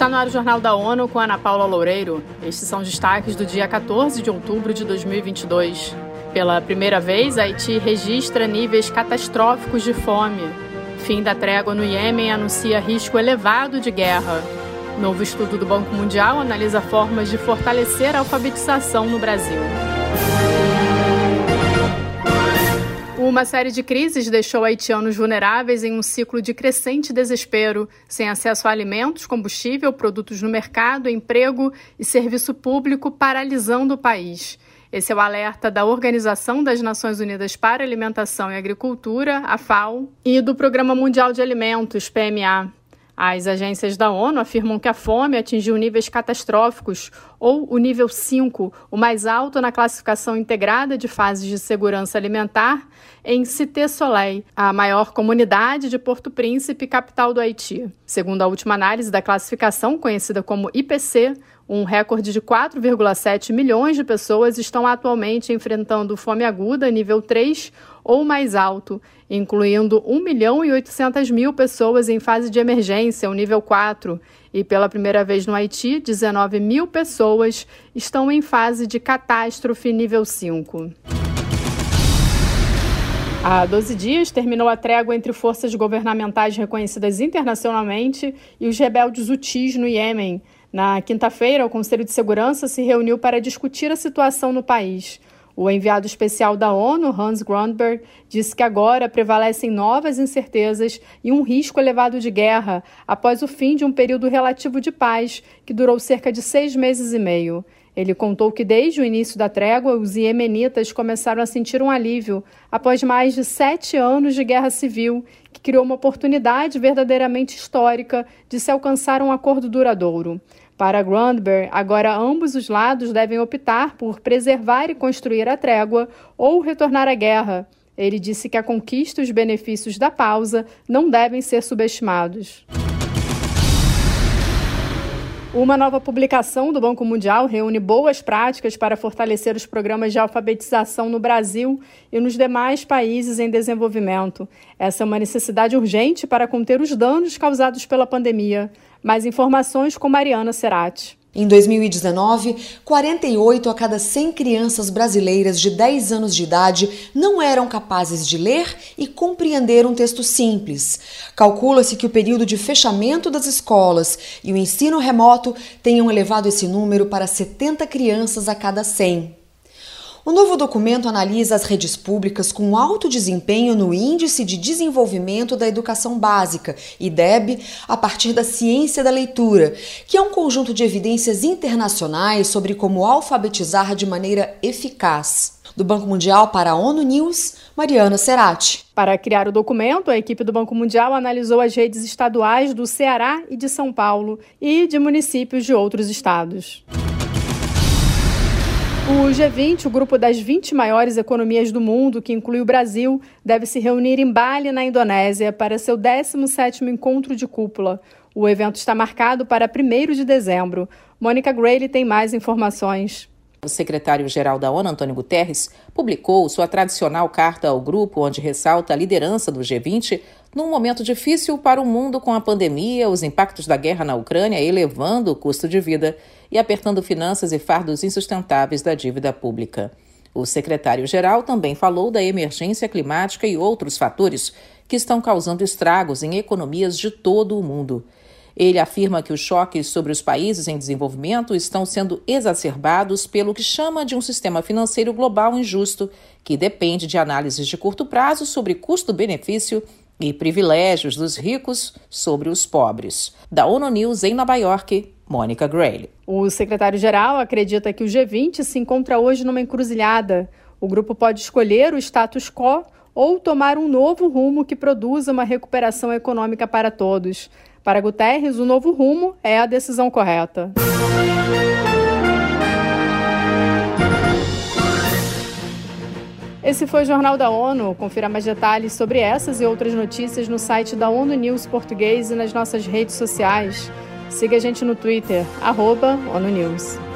Está no ar o Jornal da ONU com Ana Paula Loureiro. Estes são os destaques do dia 14 de outubro de 2022. Pela primeira vez, Haiti registra níveis catastróficos de fome. Fim da trégua no Iêmen anuncia risco elevado de guerra. Novo estudo do Banco Mundial analisa formas de fortalecer a alfabetização no Brasil. Uma série de crises deixou haitianos vulneráveis em um ciclo de crescente desespero, sem acesso a alimentos, combustível, produtos no mercado, emprego e serviço público, paralisando o país. Esse é o alerta da Organização das Nações Unidas para Alimentação e Agricultura, a FAO, e do Programa Mundial de Alimentos, PMA. As agências da ONU afirmam que a fome atingiu níveis catastróficos, ou o nível 5, o mais alto na classificação integrada de fases de segurança alimentar, em Cité Soleil, a maior comunidade de Porto Príncipe, capital do Haiti. Segundo a última análise da classificação, conhecida como IPC, um recorde de 4,7 milhões de pessoas estão atualmente enfrentando fome aguda nível 3 ou mais alto, incluindo 1 milhão e 800 mil pessoas em fase de emergência, o nível 4, e pela primeira vez no Haiti, 19 mil pessoas estão em fase de catástrofe nível 5. Há 12 dias terminou a trégua entre forças governamentais reconhecidas internacionalmente e os rebeldes Houthis no Iêmen. Na quinta-feira, o Conselho de Segurança se reuniu para discutir a situação no país. O enviado especial da ONU, Hans Grundberg, disse que agora prevalecem novas incertezas e um risco elevado de guerra após o fim de um período relativo de paz que durou cerca de seis meses e meio. Ele contou que desde o início da trégua, os iemenitas começaram a sentir um alívio após mais de sete anos de guerra civil, que criou uma oportunidade verdadeiramente histórica de se alcançar um acordo duradouro. Para Grundberg, agora ambos os lados devem optar por preservar e construir a trégua ou retornar à guerra. Ele disse que a conquista e os benefícios da pausa não devem ser subestimados. Uma nova publicação do Banco Mundial reúne boas práticas para fortalecer os programas de alfabetização no Brasil e nos demais países em desenvolvimento. Essa é uma necessidade urgente para conter os danos causados pela pandemia. Mais informações com Mariana Serati. Em 2019, 48 a cada 100 crianças brasileiras de 10 anos de idade não eram capazes de ler e compreender um texto simples. Calcula-se que o período de fechamento das escolas e o ensino remoto tenham elevado esse número para 70 crianças a cada 100. O novo documento analisa as redes públicas com alto desempenho no Índice de Desenvolvimento da Educação Básica, IDEB, a partir da ciência da leitura, que é um conjunto de evidências internacionais sobre como alfabetizar de maneira eficaz. Do Banco Mundial para a ONU News, Mariana Serati. Para criar o documento, a equipe do Banco Mundial analisou as redes estaduais do Ceará e de São Paulo e de municípios de outros estados. O G20, o grupo das 20 maiores economias do mundo, que inclui o Brasil, deve se reunir em Bali, na Indonésia, para seu 17º encontro de cúpula. O evento está marcado para 1 de dezembro. Mônica Grayle tem mais informações. O secretário-geral da ONU, Antônio Guterres, publicou sua tradicional carta ao grupo, onde ressalta a liderança do G20 num momento difícil para o mundo com a pandemia, os impactos da guerra na Ucrânia elevando o custo de vida e apertando finanças e fardos insustentáveis da dívida pública. O secretário-geral também falou da emergência climática e outros fatores que estão causando estragos em economias de todo o mundo. Ele afirma que os choques sobre os países em desenvolvimento estão sendo exacerbados pelo que chama de um sistema financeiro global injusto, que depende de análises de curto prazo sobre custo-benefício e privilégios dos ricos sobre os pobres. Da ONU News em Nova York, Mônica Grayle. O secretário-geral acredita que o G20 se encontra hoje numa encruzilhada. O grupo pode escolher o status quo ou tomar um novo rumo que produza uma recuperação econômica para todos. Para Guterres, o novo rumo é a decisão correta. Esse foi o Jornal da ONU. Confira mais detalhes sobre essas e outras notícias no site da ONU News Português e nas nossas redes sociais. Siga a gente no Twitter, arroba ONU News.